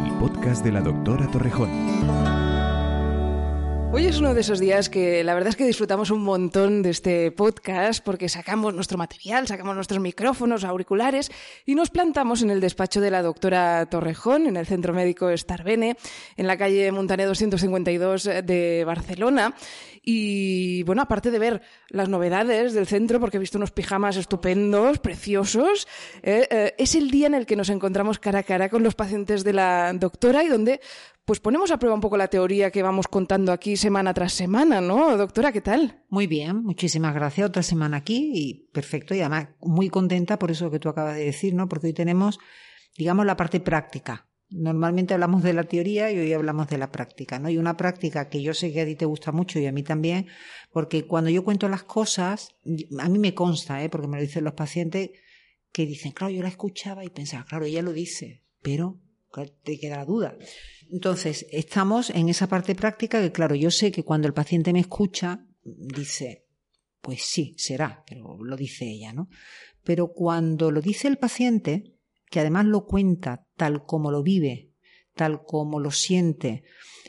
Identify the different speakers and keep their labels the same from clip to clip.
Speaker 1: El podcast de la doctora Torrejón.
Speaker 2: Hoy es uno de esos días que la verdad es que disfrutamos un montón de este podcast porque sacamos nuestro material, sacamos nuestros micrófonos, auriculares y nos plantamos en el despacho de la doctora Torrejón, en el Centro Médico Starbene, en la calle Montané 252 de Barcelona. Y bueno, aparte de ver las novedades del centro, porque he visto unos pijamas estupendos, preciosos, eh, eh, es el día en el que nos encontramos cara a cara con los pacientes de la doctora y donde pues ponemos a prueba un poco la teoría que vamos contando aquí semana tras semana, ¿no? Doctora, ¿qué tal?
Speaker 3: Muy bien, muchísimas gracias. Otra semana aquí y perfecto. Y además muy contenta por eso que tú acabas de decir, ¿no? Porque hoy tenemos, digamos, la parte práctica. Normalmente hablamos de la teoría y hoy hablamos de la práctica, ¿no? Y una práctica que yo sé que a ti te gusta mucho y a mí también, porque cuando yo cuento las cosas, a mí me consta, ¿eh? Porque me lo dicen los pacientes, que dicen, claro, yo la escuchaba y pensaba, claro, ella lo dice, pero te queda la duda. Entonces, estamos en esa parte práctica que, claro, yo sé que cuando el paciente me escucha, dice, pues sí, será, pero lo dice ella, ¿no? Pero cuando lo dice el paciente, que además lo cuenta tal como lo vive, tal como lo siente,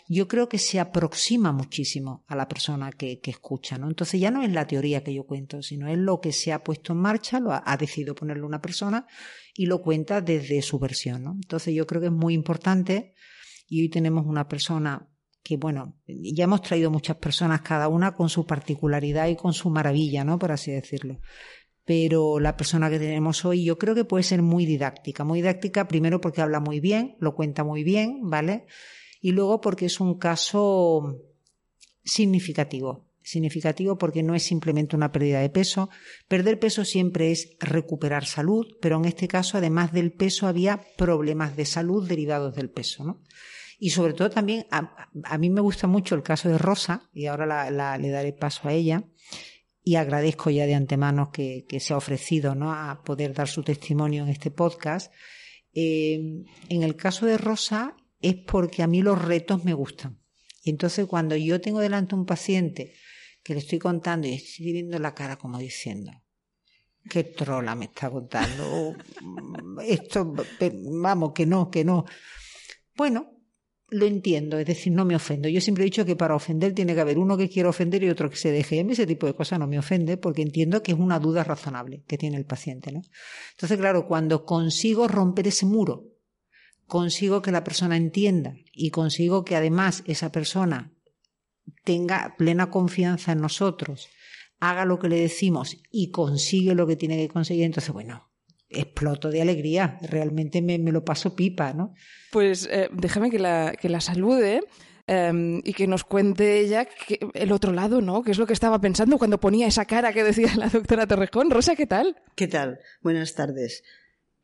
Speaker 3: yo creo que se aproxima muchísimo a la persona que, escucha, ¿no? Entonces ya no es la teoría que yo cuento, sino es lo que se ha puesto en marcha, lo ha, decidido ponerlo una persona y lo cuenta desde su versión, ¿no? Entonces yo creo que es muy importante y hoy tenemos una persona que, bueno, ya hemos traído muchas personas, cada una con su particularidad y con su maravilla, ¿no? Por así decirlo. Pero la persona que tenemos hoy yo creo que puede ser muy didáctica. Muy didáctica primero porque habla muy bien, lo cuenta muy bien, ¿vale? Y luego porque es un caso significativo. Significativo porque no es simplemente una pérdida de peso. Perder peso siempre es recuperar salud, pero en este caso, además del peso, había problemas de salud derivados del peso, ¿no? Y sobre todo también, a, mí me gusta mucho el caso de Rosa, y ahora le daré paso a ella, y agradezco ya de antemano que, se ha ofrecido ¿no? a poder dar su testimonio en este podcast. Eh, en el caso de Rosa es porque a mí los retos me gustan. Y entonces cuando yo tengo delante un paciente que le estoy contando y estoy viendo la cara como diciendo, qué trola me está contando, esto, vamos, que no, que no. Bueno, lo entiendo, es decir, no me ofendo. Yo siempre he dicho que para ofender tiene que haber uno que quiera ofender y otro que se deje. Y a mí ese tipo de cosas no me ofende porque entiendo que es una duda razonable que tiene el paciente. ¿no? Entonces, claro, cuando consigo romper ese muro, consigo que la persona entienda y consigo que además esa persona tenga plena confianza en nosotros, haga lo que le decimos y consigue lo que tiene que conseguir, entonces, bueno, exploto de alegría, realmente me, lo paso pipa, ¿no?
Speaker 2: Pues eh, déjame que la, que la salude. Em, y que nos cuente ella el otro lado, ¿no? ¿Qué es lo que estaba pensando cuando ponía esa cara que decía la doctora Torrejón? Rosa, ¿qué tal?
Speaker 4: ¿Qué tal? Buenas tardes.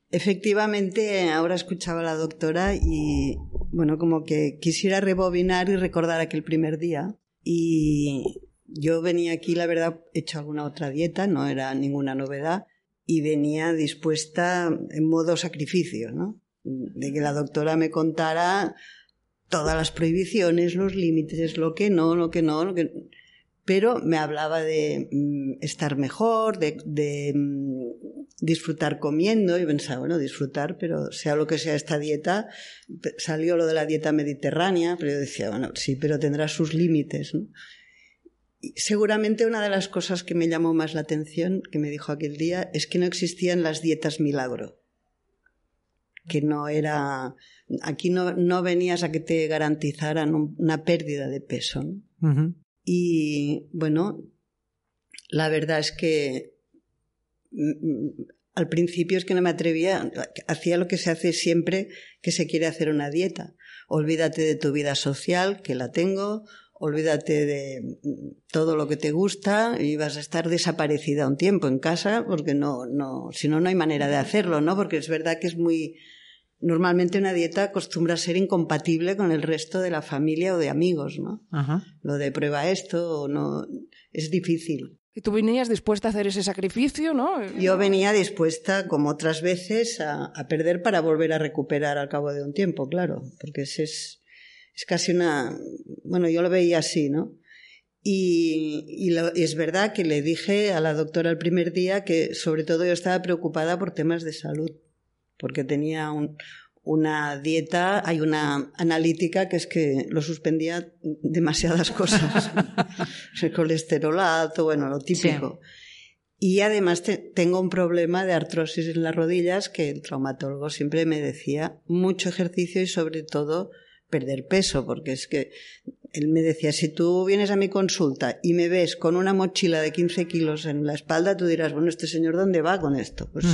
Speaker 4: Efectivamente, ahora escuchaba a la doctora y, bueno, como que quisiera rebobinar y recordar aquel primer día. Y yo venía aquí, la verdad, he hecho alguna otra dieta, no era ninguna novedad y venía dispuesta en modo sacrificio, ¿no? De que la doctora me contara todas las prohibiciones, los límites, lo que no, lo que no, lo que... pero me hablaba de mm, estar mejor, de, mm, disfrutar comiendo y pensaba, bueno, disfrutar, pero sea lo que sea esta dieta, salió lo de la dieta mediterránea, pero yo decía, bueno, sí, pero tendrá sus límites, ¿no? Seguramente una de las cosas que me llamó más la atención, que me dijo aquel día, es que no existían las dietas milagro. Que no era. Aquí no, no venías a que te garantizaran una pérdida de peso. Y bueno, la verdad es que mm, mm, al principio es que no me atrevía, hacía lo que se hace siempre que se quiere hacer una dieta. Olvídate de tu vida social, que la tengo, olvídate de todo lo que te gusta y vas a estar desaparecida un tiempo en casa porque no, no, si no, no hay manera de hacerlo, ¿no? Porque es verdad que es muy, normalmente una dieta acostumbra a ser incompatible con el resto de la familia o de amigos, ¿no?
Speaker 3: Ajá.
Speaker 4: Lo de prueba esto o no es difícil.
Speaker 2: Y tú venías dispuesta a hacer ese sacrificio, ¿no?
Speaker 4: Yo venía dispuesta, como otras veces, a, a perder para volver a recuperar al cabo de un tiempo, claro, porque ese es, es casi una... Bueno, yo lo veía así, ¿no? Y, y, lo- y es verdad que le dije a la doctora el primer día que sobre todo yo estaba preocupada por temas de salud, porque tenía un- una dieta, hay una analítica que es que lo suspendía demasiadas cosas. el colesterol alto, bueno, lo típico. Y además te- tengo un problema de artrosis en las rodillas que el traumatólogo siempre me decía mucho ejercicio y sobre todo perder peso, porque es que él me decía, si tú vienes a mi consulta y me ves con una mochila de 15 kilos en la espalda, tú dirás, bueno, este señor, ¿dónde va con esto? Pues,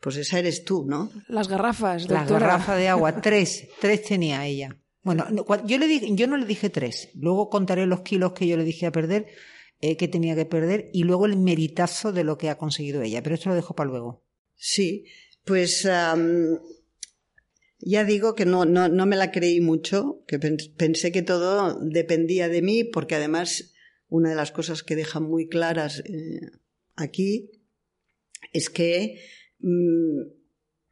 Speaker 4: pues esa eres tú, ¿no?
Speaker 2: Las garrafas,
Speaker 3: Las
Speaker 2: doctora.
Speaker 3: garrafas de agua, tres, tres tenía ella. Bueno, yo, le dije, yo no le dije tres. Luego contaré los kilos que yo le dije a perder, eh, que tenía que perder, y luego el meritazo de lo que ha conseguido ella. Pero esto lo dejo para luego.
Speaker 4: Sí, pues ya digo que no, no, me la creí mucho, que pen- pensé que todo dependía de mí, porque además una de las cosas que dejan muy claras eh, aquí es que mm,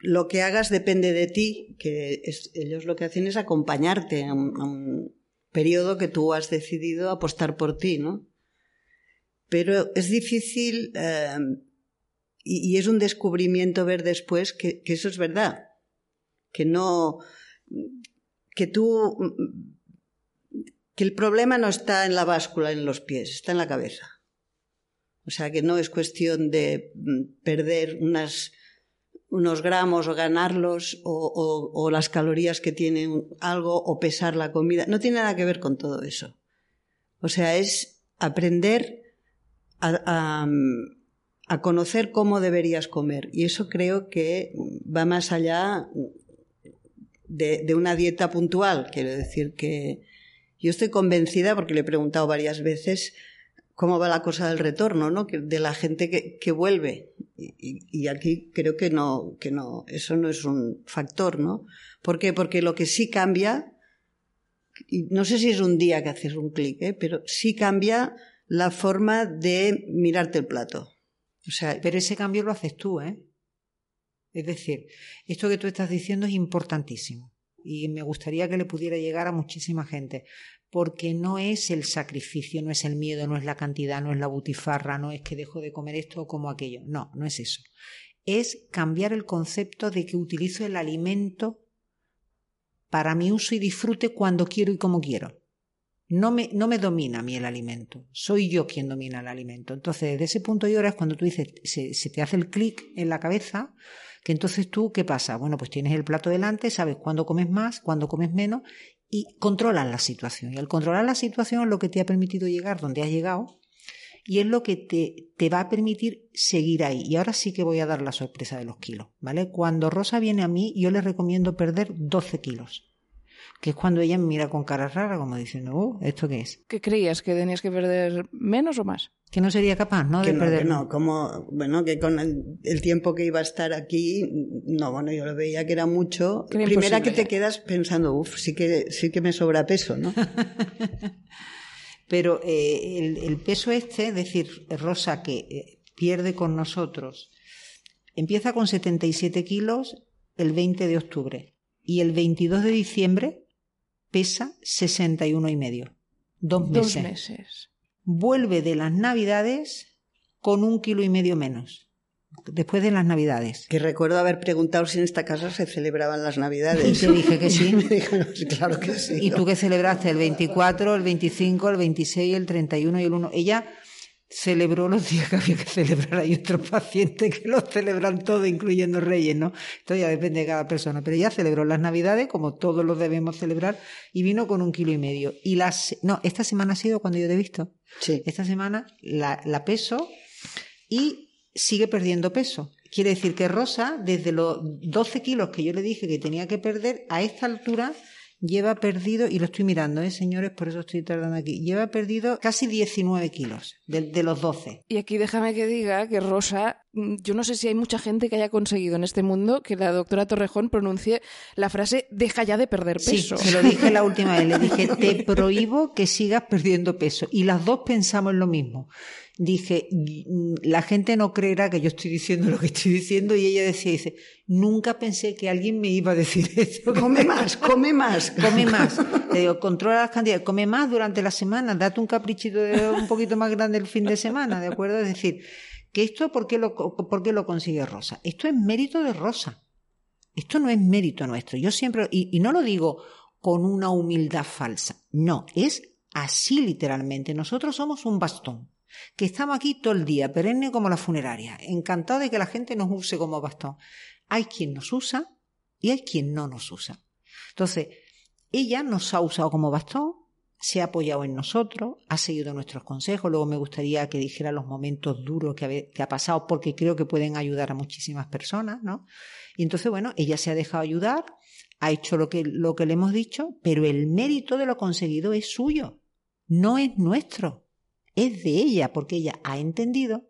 Speaker 4: lo que hagas depende de ti, que es- ellos lo que hacen es acompañarte a un, periodo que tú has decidido apostar por ti, ¿no? Pero es difícil eh, y, es un descubrimiento ver después que eso es verdad, que no, que tú, que el problema no está en la báscula, en los pies, está en la cabeza. O sea que no es cuestión de mm, perder unos gramos o ganarlos o, las calorías que tiene algo o pesar la comida. No tiene nada que ver con todo eso. O sea, es aprender a, a conocer cómo deberías comer. Y eso creo que va más allá de, una dieta puntual. Quiero decir que yo estoy convencida, porque le he preguntado varias veces, cómo va la cosa del retorno, ¿no? De la gente que, que vuelve. Y aquí creo que no, que no, eso no es un factor, ¿no? ¿Por qué? Porque lo que sí cambia, y no sé si es un día que haces un clic, ¿eh? pero sí cambia la forma de mirarte el plato. O sea,
Speaker 3: Pero ese cambio lo haces tú, ¿eh? Es decir, esto que tú estás diciendo es importantísimo y me gustaría que le pudiera llegar a muchísima gente, porque no es el sacrificio, no es el miedo, no es la cantidad, no es la butifarra, no es que dejo de comer esto o como aquello, no, no es eso. Es cambiar el concepto de que utilizo el alimento para mi uso y disfrute cuando quiero y como quiero. No me, no me domina a mí el alimento, soy yo quien domina el alimento. Entonces, desde ese punto y ahora es cuando tú dices, se, se te hace el clic en la cabeza, que entonces tú, ¿qué pasa? Bueno, pues tienes el plato delante, sabes cuándo comes más, cuándo comes menos y controlas la situación. Y al controlar la situación es lo que te ha permitido llegar donde has llegado y es lo que te, te va a permitir seguir ahí. Y ahora sí que voy a dar la sorpresa de los kilos, ¿vale? Cuando Rosa viene a mí, yo le recomiendo perder 12 kilos, que es cuando ella me mira con cara rara, como diciendo, oh, ¿esto qué es?
Speaker 2: ¿Qué creías? ¿Que tenías que perder menos o más?
Speaker 3: Que no sería capaz, ¿no?
Speaker 4: que
Speaker 3: de
Speaker 4: no,
Speaker 3: perder.
Speaker 4: que no, como, bueno, que con el, el tiempo que iba a estar aquí, no, bueno, yo lo veía que era mucho.
Speaker 2: Que era
Speaker 4: Primera que te quedas pensando, uff, sí que, sí que me sobra peso, ¿no?
Speaker 3: Pero eh, el, el peso este, es decir, Rosa que eh, pierde con nosotros, empieza con 77 kilos el 20 de octubre y el 22 de diciembre pesa 61 y medio. Dos meses.
Speaker 2: Dos meses.
Speaker 3: Vuelve de las navidades con un kilo y medio menos. Después de las navidades.
Speaker 4: Que recuerdo haber preguntado si en esta casa se celebraban las navidades.
Speaker 3: Y te dije que sí.
Speaker 4: me dijeron, claro que sí.
Speaker 3: ¿Y tú qué celebraste? El 24, el 25, el 26, el 31 y el 1. Ella celebró los días que había que celebrar. Hay otros pacientes que los celebran todo, incluyendo Reyes, ¿no? Esto ya depende de cada persona. Pero ella celebró las Navidades, como todos los debemos celebrar, y vino con un kilo y medio. Y las, no, esta semana ha sido cuando yo te he visto.
Speaker 4: Sí.
Speaker 3: Esta semana la, la peso y sigue perdiendo peso. Quiere decir que Rosa, desde los 12 kilos que yo le dije que tenía que perder, a esta altura lleva perdido, y lo estoy mirando, ¿eh, señores? Por eso estoy tardando aquí, lleva perdido casi 19 kilos de, de los 12.
Speaker 2: Y aquí déjame que diga que Rosa mm, yo no sé si hay mucha gente que haya conseguido en este mundo que la doctora Torrejón pronuncie la frase deja ya de perder peso.
Speaker 3: Sí, se lo dije la última vez, le dije te prohíbo que sigas perdiendo peso. Y las dos pensamos lo mismo. Dije, la gente no creerá que yo estoy diciendo lo que estoy diciendo y ella decía, dice, nunca pensé que alguien me iba a decir eso.
Speaker 4: Come más, come más.
Speaker 3: Come más. Le digo, controla las cantidades, come más durante la semana, date un caprichito de un poquito más grande el fin de semana, ¿de acuerdo? Es decir, que esto, ¿por qué lo, por qué lo consigue Rosa? Esto es mérito de Rosa. Esto no es mérito nuestro. Yo siempre, y, y no lo digo con una humildad falsa, no, es así literalmente. Nosotros somos un bastón que estamos aquí todo el día, perenne como la funeraria, encantado de que la gente nos use como bastón. Hay quien nos usa y hay quien no nos usa. Entonces, ella nos ha usado como bastón, se ha apoyado en nosotros, ha seguido nuestros consejos. Luego me gustaría que dijera los momentos duros que ha, pasado, porque creo que pueden ayudar a muchísimas personas, ¿no? Y entonces, bueno, ella se ha dejado ayudar, ha hecho lo que, lo que le hemos dicho, pero el mérito de lo conseguido es suyo, no es nuestro es de ella, porque ella ha entendido,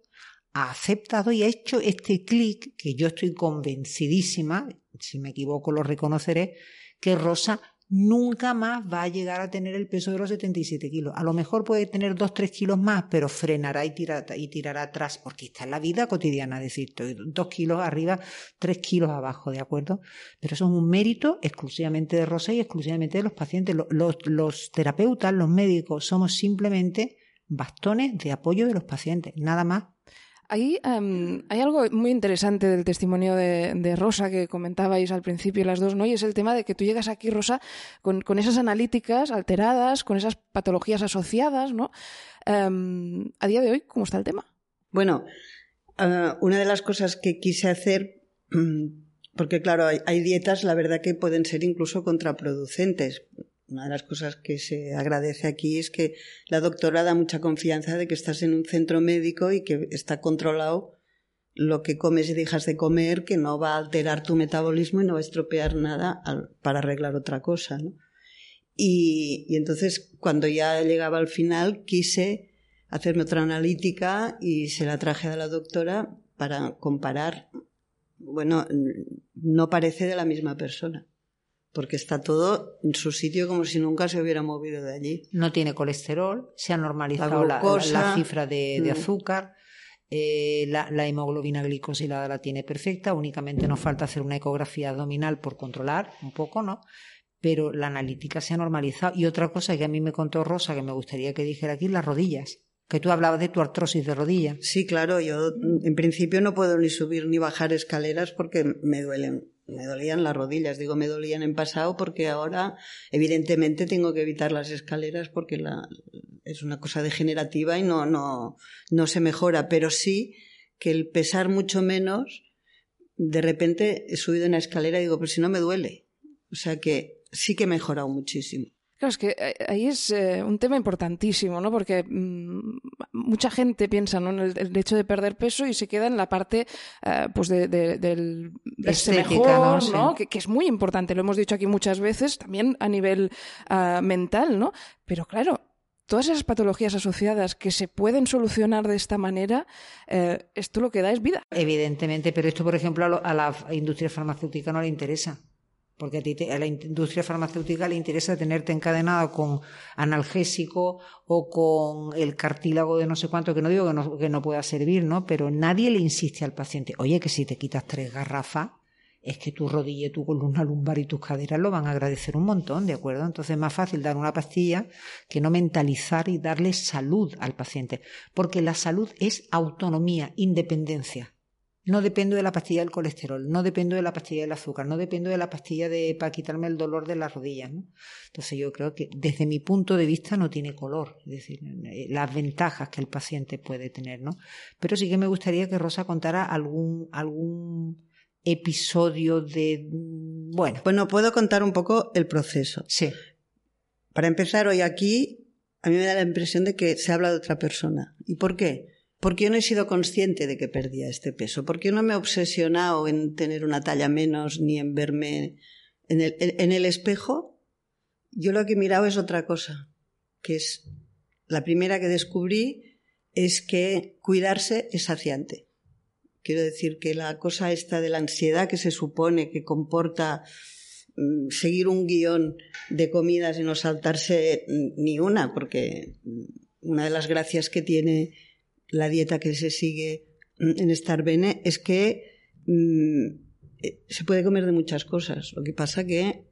Speaker 3: ha aceptado y ha hecho este clic que yo estoy convencidísima, si me equivoco lo reconoceré, que Rosa nunca más va a llegar a tener el peso de los 77 kilos. A lo mejor puede tener 2-3 kilos más, pero frenará y tirará, y tirará atrás, porque está en la vida cotidiana, es decir, 2 kilos arriba, 3 kilos abajo, ¿de acuerdo? Pero eso es un mérito exclusivamente de Rosa y exclusivamente de los pacientes. Los, los terapeutas, los médicos, somos simplemente bastones de apoyo de los pacientes, nada más.
Speaker 2: Ahí em, hay algo muy interesante del testimonio de, Rosa que comentabais al principio las dos, ¿no? Y es el tema de que tú llegas aquí, Rosa, con, esas analíticas alteradas, con esas patologías asociadas, ¿no? Em, a día de hoy, ¿cómo está el tema?
Speaker 4: Bueno, eh, una de las cosas que quise hacer, porque claro, hay dietas, la verdad que pueden ser incluso contraproducentes una de las cosas que se agradece aquí es que la doctora da mucha confianza de que estás en un centro médico y que está controlado lo que comes y dejas de comer, que no va a alterar tu metabolismo y no va a estropear nada para arreglar otra cosa. Y, y entonces, cuando ya llegaba al final, quise hacerme otra analítica y se la traje a la doctora para comparar. Bueno, no parece de la misma persona porque está todo en su sitio como si nunca se hubiera movido de allí.
Speaker 3: No tiene colesterol, se ha normalizado la, cifra de, mm. azúcar, eh, la, hemoglobina glicosilada la tiene perfecta, únicamente nos falta hacer una ecografía abdominal por controlar un poco, ¿no? Pero la analítica se ha normalizado. Y otra cosa que a mí me contó Rosa, que me gustaría que dijera aquí, las rodillas que tú hablabas de tu artrosis de rodilla.
Speaker 4: Sí, claro, yo en principio no puedo ni subir ni bajar escaleras porque me duelen me dolían las rodillas, digo me dolían en pasado porque ahora evidentemente tengo que evitar las escaleras porque es una cosa degenerativa y no, no, no se mejora, pero sí que el pesar mucho menos, de repente he subido una escalera y digo, pero si no me duele. O sea que sí que he mejorado muchísimo.
Speaker 2: Claro, es que eh, ahí es eh, un tema importantísimo, ¿no? Porque mm, mucha gente piensa ¿no? en el, hecho de perder peso y se queda en la parte eh, pues de, del mejor, ¿no? Que, es muy importante, lo hemos dicho aquí muchas veces, también a nivel ah, mental, ¿no? Pero claro, todas esas patologías asociadas que se pueden solucionar de esta manera, esto lo que da es vida.
Speaker 3: Evidentemente, pero esto, por ejemplo, a la industria farmacéutica no le interesa porque a, ti a la industria farmacéutica le interesa tenerte encadenado con analgésico o con el cartílago de no sé cuánto, que no digo que no, que no pueda servir, ¿no? Pero nadie le insiste al paciente, oye, que si te quitas tres garrafas, es que tu rodilla, tu columna lumbar y tus caderas lo van a agradecer un montón, ¿de acuerdo? Entonces es más fácil dar una pastilla que no mentalizar y darle salud al paciente, porque la salud es autonomía, independencia. No dependo de la pastilla del colesterol, no dependo de la pastilla del azúcar, no dependo de la pastilla de, para quitarme el dolor de las rodillas. ¿no? Entonces yo creo que desde mi punto de vista no tiene color, es decir, eh, las ventajas que el paciente puede tener. ¿no? Pero sí que me gustaría que Rosa contara algún, algún episodio de... Mm, bueno.
Speaker 4: Bueno, puedo contar un poco el proceso.
Speaker 3: Sí.
Speaker 4: Para empezar, hoy aquí a mí me da la impresión de que se habla de otra persona. ¿Y por qué? Porque yo no he sido consciente de que perdía este peso, porque yo no me he obsesionado en tener una talla menos ni en verme en el, en el espejo. Yo lo que he mirado es otra cosa, que es la primera que descubrí es que cuidarse es saciante. Quiero decir que la cosa esta de la ansiedad que se supone que comporta mm, seguir un guion de comidas y no saltarse ni una, porque una de las gracias que tiene la dieta que se sigue en Star Bene es que mm, eh, se puede comer de muchas cosas. Lo que pasa que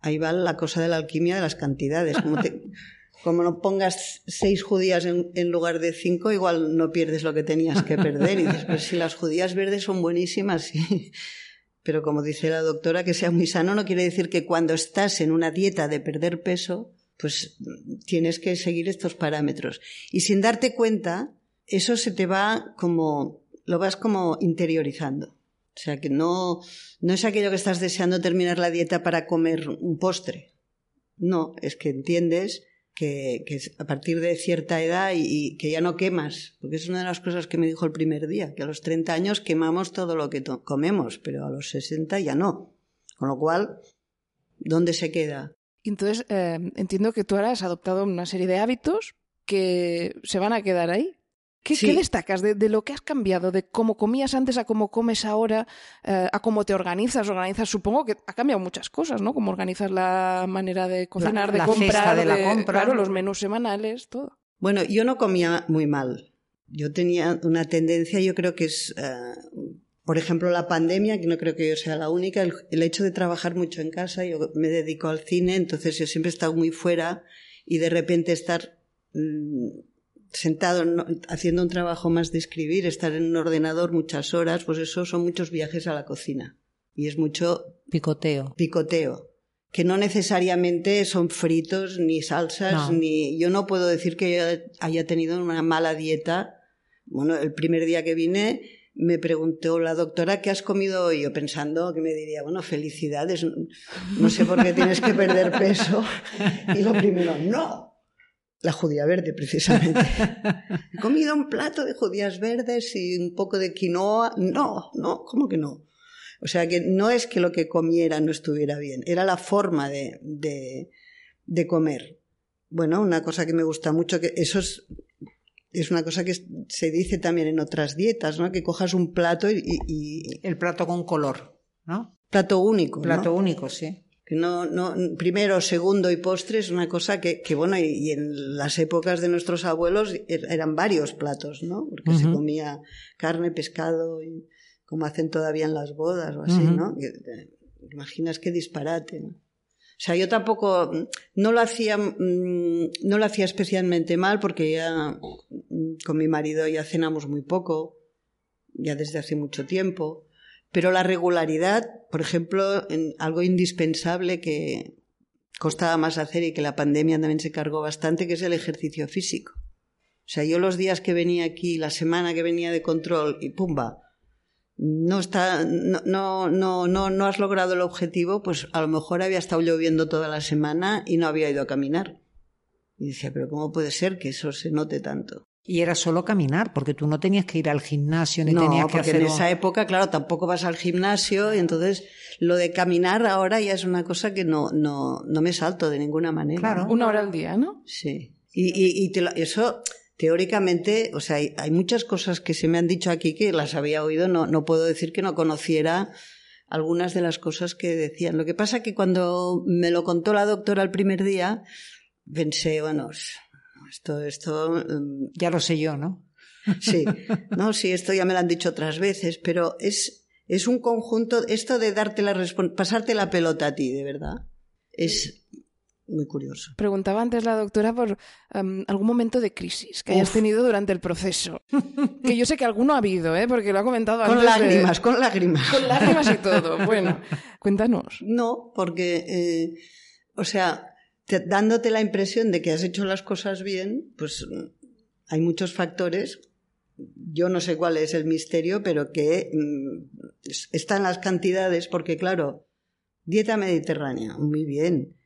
Speaker 4: ahí va la cosa de la alquimia de las cantidades. Como, como no pongas seis judías en, lugar de cinco, igual no pierdes lo que tenías que perder. Y dices, pues si las judías verdes son buenísimas, sí. Pero como dice la doctora, que sea muy sano no quiere decir que cuando estás en una dieta de perder peso, pues tienes que seguir estos parámetros. Y sin darte cuenta, eso se te va como, lo vas como interiorizando. O sea que no, no es aquello que estás deseando terminar la dieta para comer un postre. No, es que entiendes que, a partir de cierta edad y, que ya no quemas, porque es una de las cosas que me dijo el primer día, que a los 30 años quemamos todo lo que comemos, pero a los 60 ya no. Con lo cual, ¿dónde se queda?
Speaker 2: Entonces, eh, entiendo que tú ahora has adoptado una serie de hábitos que se van a quedar ahí. ¿Qué, destacas de, lo que has cambiado, de cómo comías antes a cómo comes ahora, eh, a cómo te organizas? Organizas, supongo que ha cambiado muchas cosas, ¿no? Cómo organizas la manera de cocinar, de comprar,
Speaker 3: de, la compra,
Speaker 2: claro, los menús semanales, todo.
Speaker 4: Bueno, yo no comía muy mal. Yo tenía una tendencia, yo creo que es, eh, por ejemplo, la pandemia, que no creo que yo sea la única, el, hecho de trabajar mucho en casa, yo me dedico al cine, entonces yo siempre he estado muy fuera y de repente estar mm, sentado haciendo un trabajo más de escribir, estar en un ordenador muchas horas, pues eso son muchos viajes a la cocina. Y es mucho
Speaker 3: picoteo.
Speaker 4: Picoteo. Que no necesariamente son fritos, ni salsas, ni. Yo no puedo decir que haya tenido una mala dieta. Bueno, el primer día que vine me preguntó la doctora qué has comido hoy, yo pensando que me diría, bueno, felicidades, no sé por qué tienes que perder peso. Y lo primero, no, la judía verde, precisamente. He comido un plato de judías verdes y un poco de quinoa. No, no, ¿cómo que no? O sea que no es que lo que comiera no estuviera bien, era la forma de, de, comer. Bueno, una cosa que me gusta mucho, que eso es, es una cosa que se dice también en otras dietas, ¿no? Que cojas un plato y...
Speaker 3: El plato con color, ¿no?
Speaker 4: Plato único.
Speaker 3: Plato único, sí
Speaker 4: que no, no, primero, segundo y postre es una cosa que, que bueno, y, en las épocas de nuestros abuelos er, eran varios platos, ¿no? Porque se comía carne, pescado, y, como hacen todavía en las bodas o así, ¿no? Eh, imaginas qué disparate, ¿no? O sea, yo tampoco, no lo hacía, mm, no lo hacía especialmente mal porque ya mm, con mi marido ya cenamos muy poco, ya desde hace mucho tiempo. Pero la regularidad, por ejemplo, algo indispensable que costaba más hacer y que la pandemia también se cargó bastante, que es el ejercicio físico. O sea, yo los días que venía aquí, la semana que venía de control y pumba, no está, no, no, no, no, no has logrado el objetivo, pues a lo mejor había estado lloviendo toda la semana y no había ido a caminar. Y decía, pero ¿cómo puede ser que eso se note tanto?
Speaker 3: Y era solo caminar, porque tú no tenías que ir al gimnasio ni tenías que
Speaker 4: porque en esa época, claro, tampoco vas al gimnasio y entonces lo de caminar ahora ya es una cosa que no, no, no me salto de ninguna manera.
Speaker 2: Claro, una hora al día, ¿no?
Speaker 4: Sí. Y, y, y eso, teóricamente, o sea, hay, hay, muchas cosas que se me han dicho aquí que las había oído, no, no puedo decir que no conociera algunas de las cosas que decían. Lo que pasa que cuando me lo contó la doctora el primer día, pensé, bueno, esto, esto.
Speaker 3: Mm, ya lo sé yo, ¿no?
Speaker 4: Sí, no, sí, esto ya me lo han dicho otras veces, pero es, es un conjunto, esto de darte la pasarte la pelota a ti, de verdad, es muy curioso.
Speaker 2: Preguntaba antes la doctora por algún momento de crisis que hayas tenido durante el proceso. que yo sé que alguno ha habido, ¿eh? porque lo ha comentado
Speaker 4: antes. Con lágrimas, con lágrimas.
Speaker 2: Con lágrimas y todo. Bueno, cuéntanos.
Speaker 4: No, porque, eh, o sea, dándote la impresión de que has hecho las cosas bien, pues hay muchos factores. Yo no sé cuál es el misterio, pero que mm, están las cantidades, porque claro, dieta mediterránea, muy bien.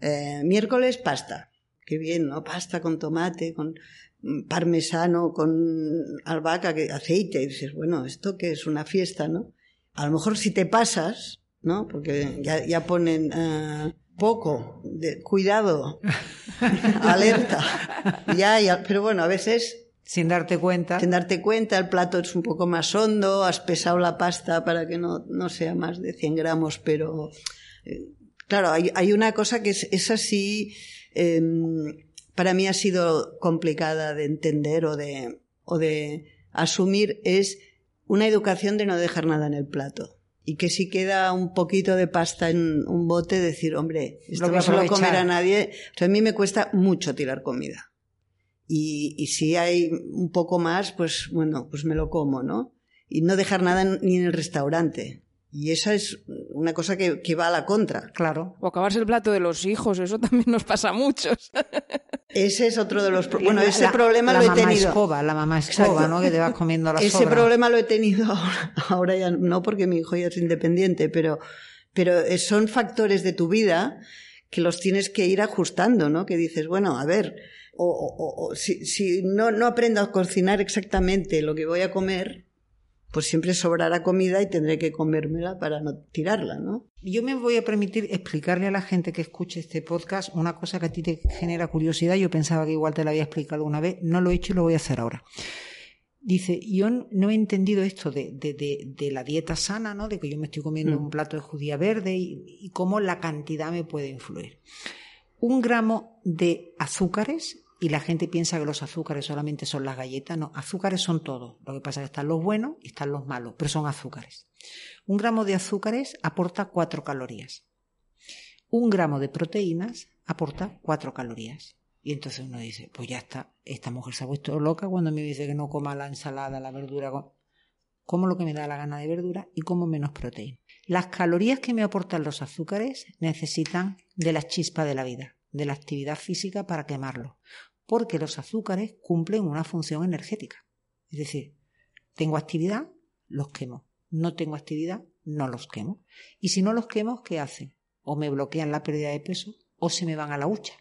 Speaker 4: Eh, miércoles pasta, qué bien, ¿no? Pasta con tomate, con mm, parmesano, con albahaca, aceite. Y dices, bueno, esto que es una fiesta, ¿no? A lo mejor si te pasas, ¿no? Porque ya, ya ponen... Eh, poco, de, cuidado, alerta. Ya, ya, pero bueno, a veces
Speaker 3: Sin darte cuenta.
Speaker 4: Sin darte cuenta, el plato es un poco más hondo, has pesado la pasta para que no, no sea más de 100 gramos, pero eh, claro, hay, hay, una cosa que es, es así, eh, para mí ha sido complicada de entender o de, o de asumir, es una educación de no dejar nada en el plato. Y que si queda un poquito de pasta en un bote, decir, hombre, esto no se lo comerá nadie. O sea, a mí me cuesta mucho tirar comida. Y, y, si hay un poco más, pues bueno, pues me lo como, ¿no? Y no dejar nada ni en el restaurante. Y esa es una cosa que, que, va a la contra.
Speaker 3: Claro.
Speaker 2: O acabarse el plato de los hijos, eso también nos pasa a muchos.
Speaker 4: Ese es otro de los Bueno, ese la, problema
Speaker 3: la
Speaker 4: lo he
Speaker 3: mamá
Speaker 4: tenido.
Speaker 3: Escoba, la mamá escoba, Exacto. ¿no? Que te vas comiendo la
Speaker 4: Ese
Speaker 3: sobra.
Speaker 4: problema lo he tenido ahora, ahora ya no porque mi hijo ya es independiente, pero, pero son factores de tu vida que los tienes que ir ajustando, ¿no? Que dices, bueno, a ver, o, o, o si, si no, no aprendo a cocinar exactamente lo que voy a comer, pues siempre sobrará comida y tendré que comérmela para no tirarla, ¿no?
Speaker 3: Yo me voy a permitir explicarle a la gente que escuche este podcast una cosa que a ti te genera curiosidad. Yo pensaba que igual te la había explicado una vez, no lo he hecho y lo voy a hacer ahora. Dice, yo no he entendido esto de, de, de, de la dieta sana, ¿no? De que yo me estoy comiendo mm. un plato de judía verde y, y cómo la cantidad me puede influir. Un gramo de azúcares y la gente piensa que los azúcares solamente son las galletas. No, azúcares son todos. Lo que pasa es que están los buenos y están los malos, pero son azúcares. Un gramo de azúcares aporta cuatro calorías. Un gramo de proteínas aporta cuatro calorías. Y entonces uno dice, pues ya está, esta mujer se ha puesto loca cuando me dice que no coma la ensalada, la verdura, como lo que me da la gana de verdura y como menos proteína. Las calorías que me aportan los azúcares necesitan de la chispa de la vida, de la actividad física para quemarlo porque los azúcares cumplen una función energética. Es decir, tengo actividad, los quemo. No tengo actividad, no los quemo. Y si no los quemo, ¿qué hacen? O me bloquean la pérdida de peso o se me van a la hucha,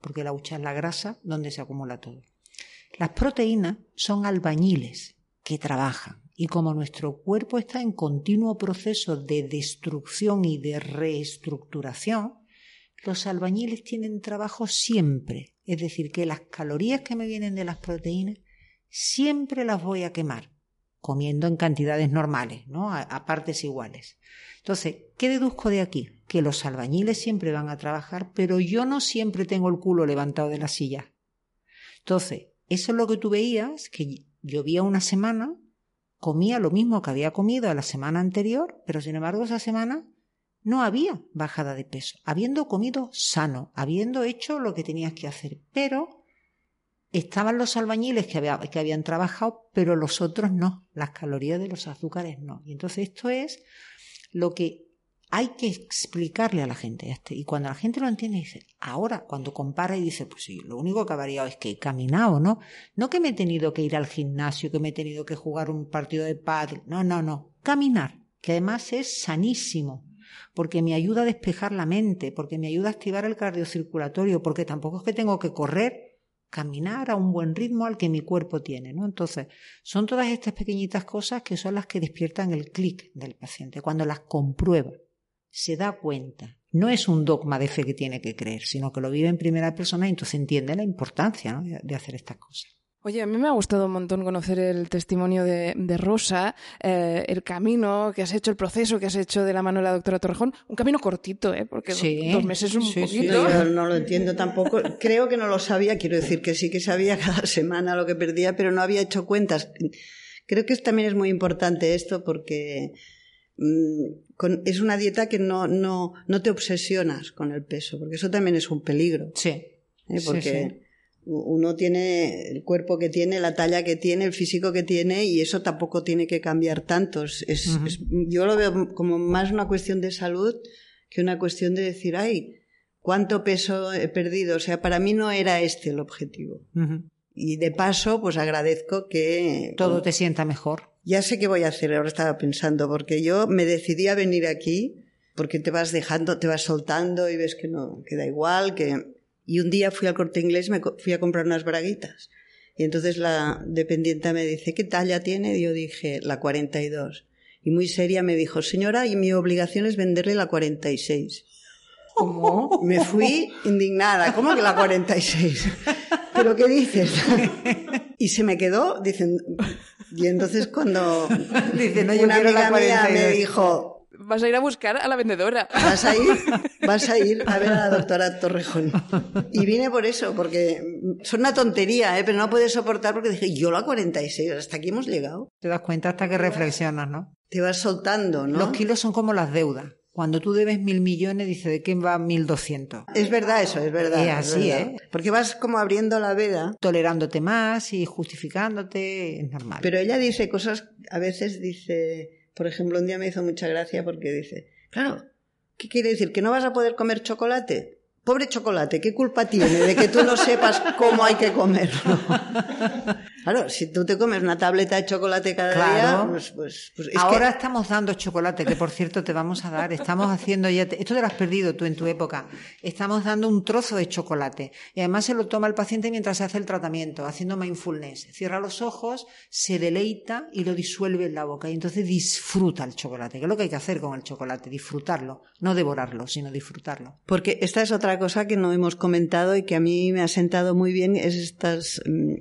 Speaker 3: porque la hucha es la grasa donde se acumula todo. Las proteínas son albañiles que trabajan y como nuestro cuerpo está en continuo proceso de destrucción y de reestructuración, los albañiles tienen trabajo siempre, es decir, que las calorías que me vienen de las proteínas siempre las voy a quemar, comiendo en cantidades normales, ¿no? A, a partes iguales. Entonces, ¿qué deduzco de aquí? Que los albañiles siempre van a trabajar, pero yo no siempre tengo el culo levantado de la silla. Entonces, eso es lo que tú veías, que llovía una semana, comía lo mismo que había comido la semana anterior, pero sin embargo esa semana no había bajada de peso, habiendo comido sano, habiendo hecho lo que tenías que hacer, pero estaban los albañiles que, que habían trabajado, pero los otros no, las calorías de los azúcares no. Y entonces esto es lo que hay que explicarle a la gente. Este. Y cuando la gente lo entiende, dice, ahora, cuando compara y dice, pues sí, lo único que ha variado es que he caminado, ¿no? No que me he tenido que ir al gimnasio, que me he tenido que jugar un partido de pádel, no, no, no, caminar, que además es sanísimo porque me ayuda a despejar la mente, porque me ayuda a activar el cardiocirculatorio, porque tampoco es que tengo que correr, caminar a un buen ritmo al que mi cuerpo tiene, ¿no? Entonces, son todas estas pequeñitas cosas que son las que despiertan el clic del paciente, cuando las comprueba, se da cuenta. No es un dogma de fe que tiene que creer, sino que lo vive en primera persona y entonces entiende la importancia de hacer estas cosas.
Speaker 2: Oye, a mí me ha gustado un montón conocer el testimonio de, de Rosa, eh, el camino que has hecho, el proceso que has hecho de la mano de la doctora Torrejón. Un camino cortito, ¿eh? Porque
Speaker 3: sí,
Speaker 2: dos meses es un
Speaker 3: sí,
Speaker 2: poquito.
Speaker 3: sí.
Speaker 4: Yo no lo entiendo tampoco. Creo que no lo sabía. Quiero decir que sí que sabía cada semana lo que perdía, pero no había hecho cuentas. Creo que también es muy importante esto porque mmm, con, es una dieta que no, no, no te obsesionas con el peso, porque eso también es un peligro.
Speaker 3: Sí.
Speaker 4: ¿eh? Porque
Speaker 3: sí, sí
Speaker 4: uno tiene el cuerpo que tiene, la talla que tiene, el físico que tiene y eso tampoco tiene que cambiar tanto. Es, uh -huh. es, yo lo veo como más una cuestión de salud que una cuestión de decir, ay, ¿cuánto peso he perdido? O sea, para mí no era este el objetivo. Uh -huh. Y de paso, pues agradezco que...
Speaker 3: Todo te sienta mejor.
Speaker 4: Ya sé qué voy a hacer, ahora estaba pensando, porque yo me decidí a venir aquí porque te vas dejando, te vas soltando y ves que no, que da igual, que y un día fui al corte inglés, me fui a comprar unas braguitas. Y entonces la dependiente me dice, ¿qué talla tiene? Y yo dije, la 42. Y muy seria me dijo, señora, y mi obligación es venderle la 46.
Speaker 3: ¿Cómo?
Speaker 4: Me fui indignada. ¿Cómo que la 46? ¿Pero qué dices? Y se me quedó, dicen, y entonces cuando
Speaker 3: Dice, no, yo
Speaker 4: una
Speaker 3: quiero la
Speaker 4: amiga mía
Speaker 3: 42.
Speaker 4: me dijo,
Speaker 2: Vas a ir a buscar a la vendedora.
Speaker 4: vas a ir, vas a ir a ver a la doctora Torrejón. Y vine por eso, porque son una tontería, ¿eh? pero no puedes soportar porque dije, yo la 46, hasta aquí hemos llegado.
Speaker 3: Te das cuenta hasta que reflexionas, ¿no?
Speaker 4: Te vas soltando, ¿no?
Speaker 3: Los kilos son como las deudas. Cuando tú debes mil millones, dice, ¿de quién va mil doscientos?
Speaker 4: Es verdad eso, es verdad.
Speaker 3: Es así,
Speaker 4: verdad.
Speaker 3: ¿eh?
Speaker 4: Porque vas como abriendo la veda.
Speaker 3: Tolerándote más y justificándote, es normal.
Speaker 4: Pero ella dice cosas, a veces dice, por ejemplo, un día me hizo mucha gracia porque dice, claro, ¿qué quiere decir? ¿Que no vas a poder comer chocolate? Pobre chocolate, ¿qué culpa tiene de que tú no sepas cómo hay que comerlo? Claro, si tú te comes una tableta de chocolate cada
Speaker 3: Claro.
Speaker 4: día, pues, pues, pues es
Speaker 3: Ahora
Speaker 4: que
Speaker 3: estamos dando chocolate, que por cierto te vamos a dar. Estamos haciendo ya. Esto te lo has perdido tú en tu época. Estamos dando un trozo de chocolate. Y además se lo toma el paciente mientras se hace el tratamiento, haciendo mindfulness. Cierra los ojos, se deleita y lo disuelve en la boca. Y entonces disfruta el chocolate, que es lo que hay que hacer con el chocolate, disfrutarlo. No devorarlo, sino disfrutarlo.
Speaker 4: Porque esta es otra cosa que no hemos comentado y que a mí me ha sentado muy bien, es estas, mm,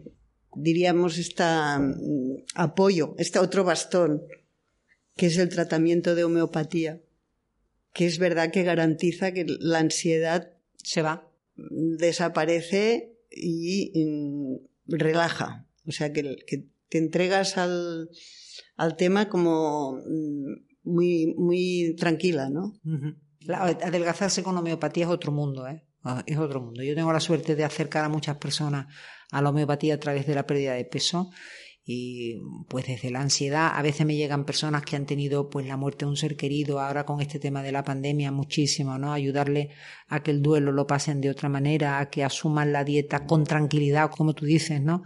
Speaker 4: diríamos, esta mm, apoyo, este otro bastón, que es el tratamiento de homeopatía, que es verdad que garantiza que la ansiedad
Speaker 3: Se va.
Speaker 4: desaparece y mm, relaja. O sea, que, que te entregas al, al tema como muy, muy tranquila, ¿no?
Speaker 3: Ujú. La- adelgazarse con homeopatía es otro mundo, ¿eh? Ah, Es otro mundo. Yo tengo la suerte de acercar a muchas personas a la homeopatía a través de la pérdida de peso y pues desde la ansiedad a veces me llegan personas que han tenido pues la muerte de un ser querido ahora con este tema de la pandemia muchísimo no ayudarle a que el duelo lo pasen de otra manera a que asuman la dieta con tranquilidad como tú dices no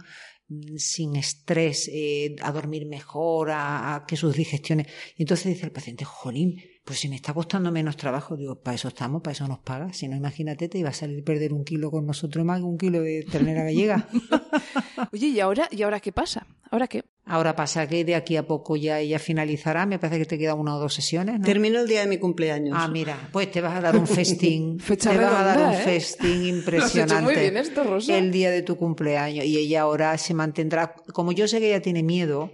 Speaker 3: sin estrés eh, a dormir mejor a que sus digestiones y entonces dice el paciente jolín pues si me está costando menos trabajo, digo, para eso estamos, para eso nos paga. Si no, imagínate, te iba a salir perder un kilo con nosotros más que un kilo de ternera gallega.
Speaker 2: Oye, ¿y ahora, ¿y ahora qué pasa? ¿Ahora qué?
Speaker 3: Ahora pasa que de aquí a poco ya ella finalizará, me parece que te quedan una o dos sesiones, ¿no?
Speaker 4: Termino el día de mi cumpleaños.
Speaker 3: Ah, mira, pues te vas a dar un festín.
Speaker 2: Fecha
Speaker 3: te vas a dar un
Speaker 2: ¿eh?
Speaker 3: festín
Speaker 2: Lo has
Speaker 3: impresionante.
Speaker 2: hecho muy bien esto, Rosa.
Speaker 3: El día de tu cumpleaños. Y ella ahora se mantendrá. Como yo sé que ella tiene miedo,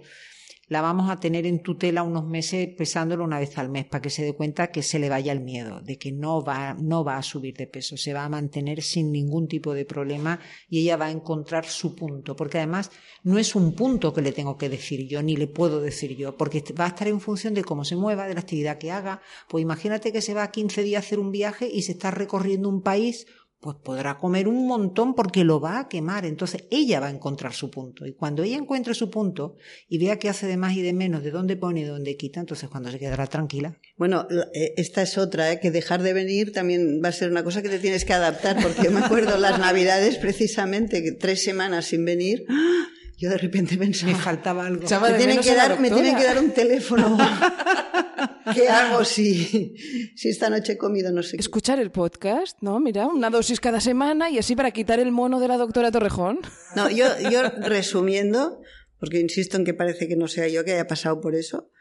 Speaker 3: la vamos a tener en tutela unos meses pesándolo una vez al mes para que se dé cuenta que se le vaya el miedo, de que no va, no va a subir de peso, se va a mantener sin ningún tipo de problema y ella va a encontrar su punto, porque además no es un punto que le tengo que decir yo, ni le puedo decir yo, porque va a estar en función de cómo se mueva, de la actividad que haga. Pues imagínate que se va a 15 días a hacer un viaje y se está recorriendo un país pues podrá comer un montón porque lo va a quemar. Entonces ella va a encontrar su punto. Y cuando ella encuentre su punto y vea que hace de más y de menos, de dónde pone y de dónde quita, entonces cuando se quedará tranquila.
Speaker 4: Bueno, eh, esta es otra, ¿eh? que dejar de venir también va a ser una cosa que te tienes que adaptar, porque yo me acuerdo las navidades precisamente, tres semanas sin venir. Yo de repente pensaba,
Speaker 3: Me faltaba algo.
Speaker 4: Me tienen, que dar, me tienen que dar un teléfono. ¿Qué hago si, si esta noche he comido no sé qué?
Speaker 2: Escuchar el podcast, ¿no? Mira, una dosis cada semana y así para quitar el mono de la doctora Torrejón.
Speaker 4: No, yo, yo resumiendo, porque insisto en que parece que no sea yo que haya pasado por eso,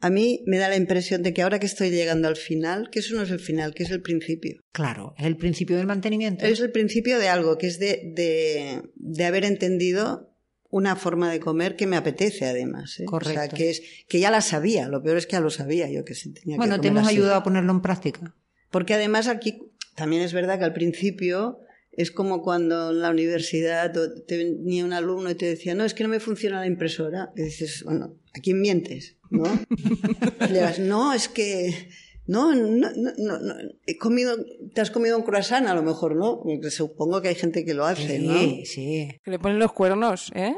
Speaker 4: a mí me da la impresión de que ahora que estoy llegando al final, que eso no es el final, que es el principio.
Speaker 3: Claro, es el principio del mantenimiento.
Speaker 4: Es el principio de algo, que es de, de, de haber entendido una forma de comer que me apetece además. ¿eh?
Speaker 3: Correcto.
Speaker 4: O sea, que, es, que ya la sabía, lo peor es que ya lo sabía yo que se tenía
Speaker 3: Bueno,
Speaker 4: que
Speaker 3: te
Speaker 4: comer
Speaker 3: hemos
Speaker 4: así.
Speaker 3: ayudado a ponerlo en práctica.
Speaker 4: Porque además aquí también es verdad que al principio es como cuando en la universidad te venía un alumno y te decía, no, es que no me funciona la impresora. Y dices, bueno, ¿a quién mientes? ¿No? Y le vas, no, es que... No, no, no, no, no, he comido, te has comido un croissant a lo mejor, ¿no? Porque Supongo que hay gente que lo hace, ¿no?
Speaker 3: Sí, sí.
Speaker 2: Que le ponen los cuernos, ¿eh?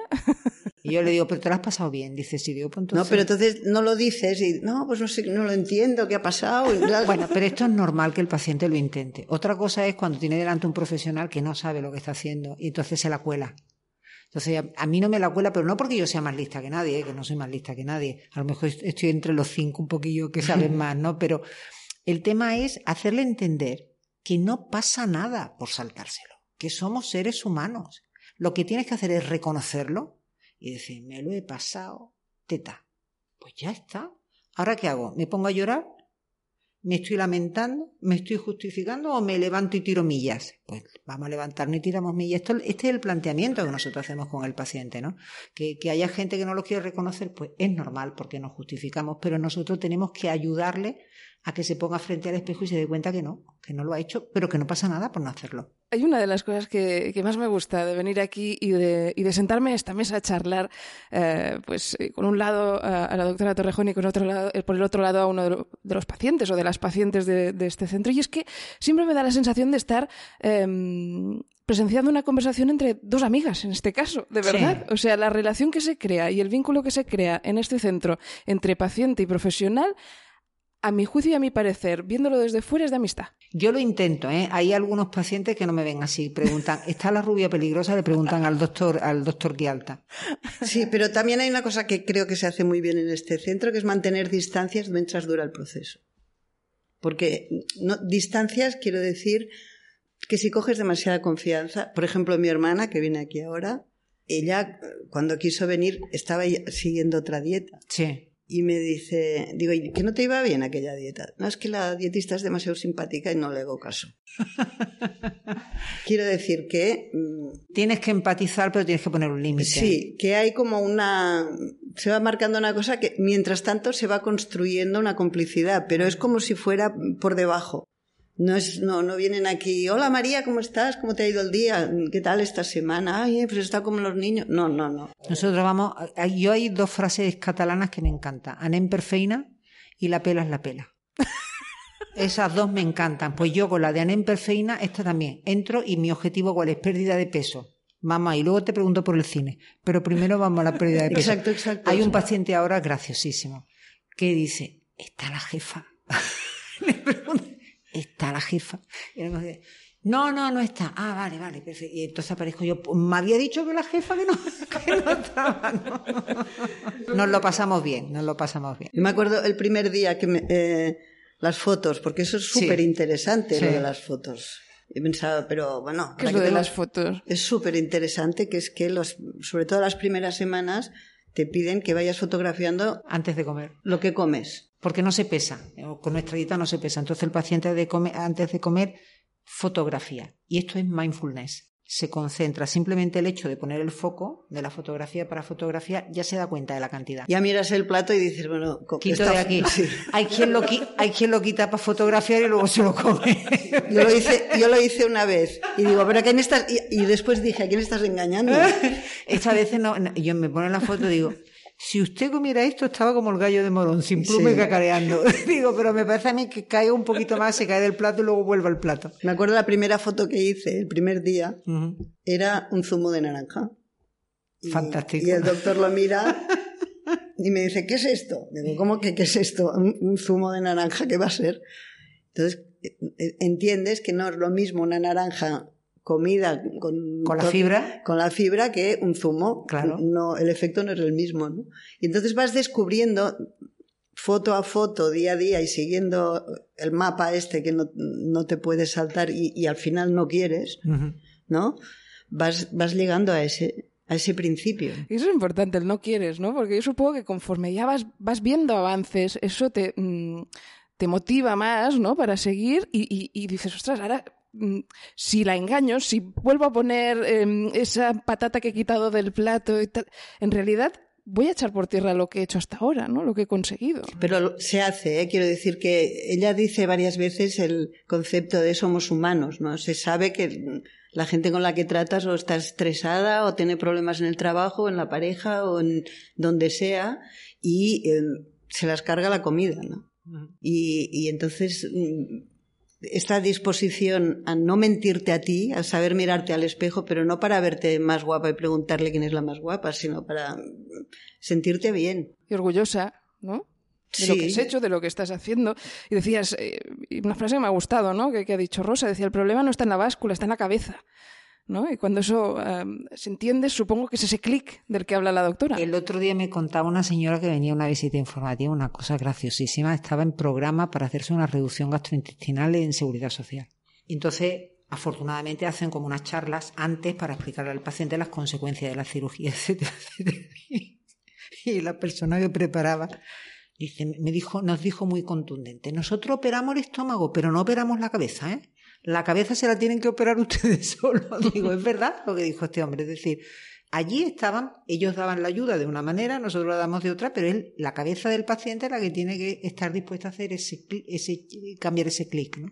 Speaker 3: Y yo le digo, pero te lo has pasado bien. Dice, sí, digo, pues
Speaker 4: No,
Speaker 3: entonces...
Speaker 4: pero entonces no lo dices y no, pues no sé, no lo entiendo, ¿qué ha pasado?
Speaker 3: Bueno, pero esto es normal que el paciente lo intente. Otra cosa es cuando tiene delante un profesional que no sabe lo que está haciendo y entonces se la cuela. Entonces, a, mí no me la cuela, pero no porque yo sea más lista que nadie, ¿eh? que no soy más lista que nadie. A lo mejor est- estoy entre los cinco un poquillo que saben más, ¿no? Pero el tema es hacerle entender que no pasa nada por saltárselo, que somos seres humanos. Lo que tienes que hacer es reconocerlo y decir, me lo he pasado, teta. Pues ya está. ¿Ahora qué hago? ¿Me pongo a llorar? ¿Me estoy lamentando? ¿Me estoy justificando o me levanto y tiro millas? Pues vamos a levantarnos y tiramos Y esto, este es el planteamiento que nosotros hacemos con el paciente, ¿no? Que, que haya gente que no lo quiere reconocer, pues es normal porque nos justificamos, pero nosotros tenemos que ayudarle a que se ponga frente al espejo y se dé cuenta que no, que no lo ha hecho, pero que no pasa nada por no hacerlo.
Speaker 2: Hay una de las cosas que, más me gusta de venir aquí y de, y de sentarme en esta mesa a charlar, eh, pues eh, con un lado a, la doctora Torrejón y con otro lado, eh, por el otro lado a uno de, los pacientes o de las pacientes de, este centro. Y es que siempre me da la sensación de estar em, presenciando una conversación entre dos amigas, en este caso, de verdad. O sea, la relación que se crea y el vínculo que se crea en este centro entre paciente y profesional a mi juicio y a mi parecer, viéndolo desde fuera, es de amistad.
Speaker 3: Yo lo intento, ¿eh? Hay algunos pacientes que no me ven así. Preguntan, ¿está la rubia peligrosa? Le preguntan al doctor, al doctor Guialta.
Speaker 4: Sí, pero también hay una cosa que creo que se hace muy bien en este centro, que es mantener distancias mientras dura el proceso. Porque no, distancias quiero decir que si coges demasiada confianza, por ejemplo, mi hermana, que viene aquí ahora, ella cuando quiso venir estaba siguiendo otra dieta.
Speaker 3: Sí
Speaker 4: y me dice, digo, ¿y que no te iba bien aquella dieta? No, es que la dietista es demasiado simpática y no le hago caso. Quiero decir que...
Speaker 3: Mm, tienes que empatizar, pero tienes que poner un límite.
Speaker 4: Sí, que hay como una... Se va marcando una cosa que mientras tanto se va construyendo una complicidad, pero es como si fuera por debajo. No, es, no, no vienen aquí, hola María, ¿cómo estás? ¿Cómo te ha ido el día? ¿Qué tal esta semana? Ay, pues está como los niños. No, no, no.
Speaker 3: Nosotros vamos, yo hay dos frases catalanas que me encantan. Anem perfeina y la pela es la pela. Esas dos me encantan. Pues yo con la de Anem perfeina, esta también. Entro y mi objetivo cuál es pérdida de peso. Mamá, y luego te pregunto por el cine. Pero primero vamos a la pérdida de peso.
Speaker 4: Exacto, exacto.
Speaker 3: Hay un paciente ahora graciosísimo que dice, está la jefa. Le pregunto, está la jefa. no, no, no está. Ah, vale, vale, perfecto. Y entonces aparezco yo, pues, me había dicho que la jefa que no, que no estaba. Nos lo pasamos bien, nos lo pasamos bien.
Speaker 4: Yo me acuerdo el primer día que me, eh, las fotos, porque eso es súper interesante lo de las fotos. He pensado, pero bueno.
Speaker 2: ¿Qué es lo de las fotos?
Speaker 4: Es súper interesante, que es que los, sobre todo las primeras semanas, te piden que vayas fotografiando
Speaker 3: antes de comer
Speaker 4: lo que comes
Speaker 3: porque no se pesa, con nuestra dieta no se pesa. Entonces el paciente antes de comer fotografía. Y esto es mindfulness. Se concentra. Simplemente el hecho de poner el foco de la fotografía para fotografía ya se da cuenta de la cantidad.
Speaker 4: Ya miras el plato y dices, bueno,
Speaker 3: quito de aquí. Hay, quien lo, hay quien lo quita para fotografiar y luego se lo come.
Speaker 4: Yo lo hice, yo lo hice una vez y digo, pero ¿a quién estás? Y, después dije, ¿a quién estás engañando?
Speaker 3: Esta vez no, yo me pongo en la foto y digo, si usted comiera esto, estaba como el gallo de morón, sin pluma y cacareando. Digo, pero me parece a mí que cae un poquito más, se cae del plato y luego vuelve al plato.
Speaker 4: Me acuerdo la primera foto que hice, el primer día, era un zumo de naranja.
Speaker 3: Fantástico.
Speaker 4: Y el doctor lo mira y me dice, ¿qué es esto? Digo, ¿cómo que qué es esto? un zumo de naranja, ¿qué va a ser? Entonces, eh, eh, entiendes que no es lo mismo una naranja comida con,
Speaker 3: con la fibra
Speaker 4: con la fibra que un zumo
Speaker 3: claro
Speaker 4: no el efecto no es el mismo ¿no? y entonces vas descubriendo foto a foto día a día y siguiendo el mapa este que no, no te puedes saltar y, y, al final no quieres no vas vas llegando a ese a ese principio.
Speaker 2: Eso es importante, el no quieres, ¿no? Porque yo supongo que conforme ya vas, vas viendo avances, eso te, mm, te motiva más, ¿no? Para seguir y, y, y dices, ostras, ahora si la engaño, si vuelvo a poner em, esa patata que he quitado del plato y tal, en realidad voy a echar por tierra lo que he hecho hasta ahora, ¿no? Lo que he conseguido.
Speaker 4: Pero se hace, ¿eh? quiero decir que ella dice varias veces el concepto de somos humanos, ¿no? Se sabe que la gente con la que tratas o está estresada o tiene problemas en el trabajo, en la pareja o en donde sea y em, se las carga la comida, ¿no? Y, y entonces mm, esta disposición a no mentirte a ti, a saber mirarte al espejo, pero no para verte más guapa y preguntarle quién es la más guapa, sino para sentirte bien.
Speaker 2: Y orgullosa, ¿no? De lo que has hecho, de lo que estás haciendo. Y decías, eh, una frase que me ha gustado, ¿no? Que, que ha dicho Rosa, decía, el problema no está en la báscula, está en la cabeza. Y cuando eso em, se entiende, supongo que es ese clic del que habla la doctora.
Speaker 3: El otro día me contaba una señora que venía a una visita informativa, una cosa graciosísima, estaba en programa para hacerse una reducción gastrointestinal en seguridad social. entonces, afortunadamente, hacen como unas charlas antes para explicarle al paciente las consecuencias de la cirugía, etcétera. Y la persona que preparaba dice, me dijo, nos dijo muy contundente, nosotros operamos el estómago, pero no operamos la cabeza, ¿eh? La cabeza se la tienen que operar ustedes solos. Digo, es verdad lo que dijo este hombre. Es decir, allí estaban, ellos daban la ayuda de una manera, nosotros la damos de otra, pero él, la cabeza del paciente es la que tiene que estar dispuesta a hacer ese, ese cambiar ese clic, ¿no?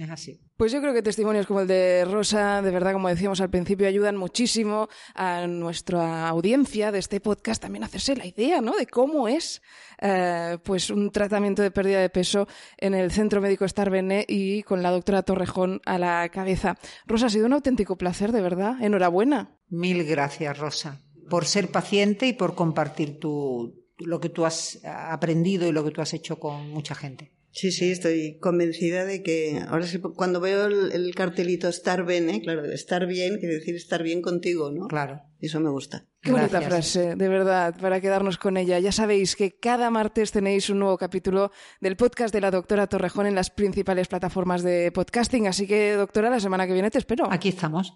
Speaker 3: Es así.
Speaker 2: Pues yo creo que testimonios como el de Rosa, de verdad, como decíamos al principio, ayudan muchísimo a nuestra audiencia de este podcast también a hacerse la idea, ¿no? De cómo es, eh, pues, un tratamiento de pérdida de peso en el Centro Médico Bene y con la doctora Torrejón a la cabeza. Rosa, ha sido un auténtico placer, de verdad. Enhorabuena.
Speaker 3: Mil gracias, Rosa, por ser paciente y por compartir tu, lo que tú has aprendido y lo que tú has hecho con mucha gente.
Speaker 4: Sí, sí, estoy convencida de que ahora cuando veo el, cartelito estar bien, ¿eh? claro, estar bien quiere decir estar bien contigo, ¿no?
Speaker 3: Claro.
Speaker 4: Eso me gusta.
Speaker 2: Qué bonita frase, de verdad, para quedarnos con ella. Ya sabéis que cada martes tenéis un nuevo capítulo del podcast de la doctora Torrejón en las principales plataformas de podcasting. Así que, doctora, la semana que viene te espero.
Speaker 3: Aquí estamos.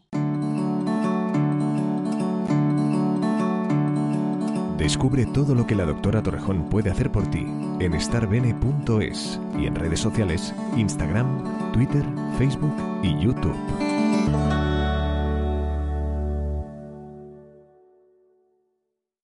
Speaker 1: Descubre todo lo que la doctora Torrejón puede hacer por ti en starbene.es y en redes sociales Instagram, Twitter, Facebook y YouTube.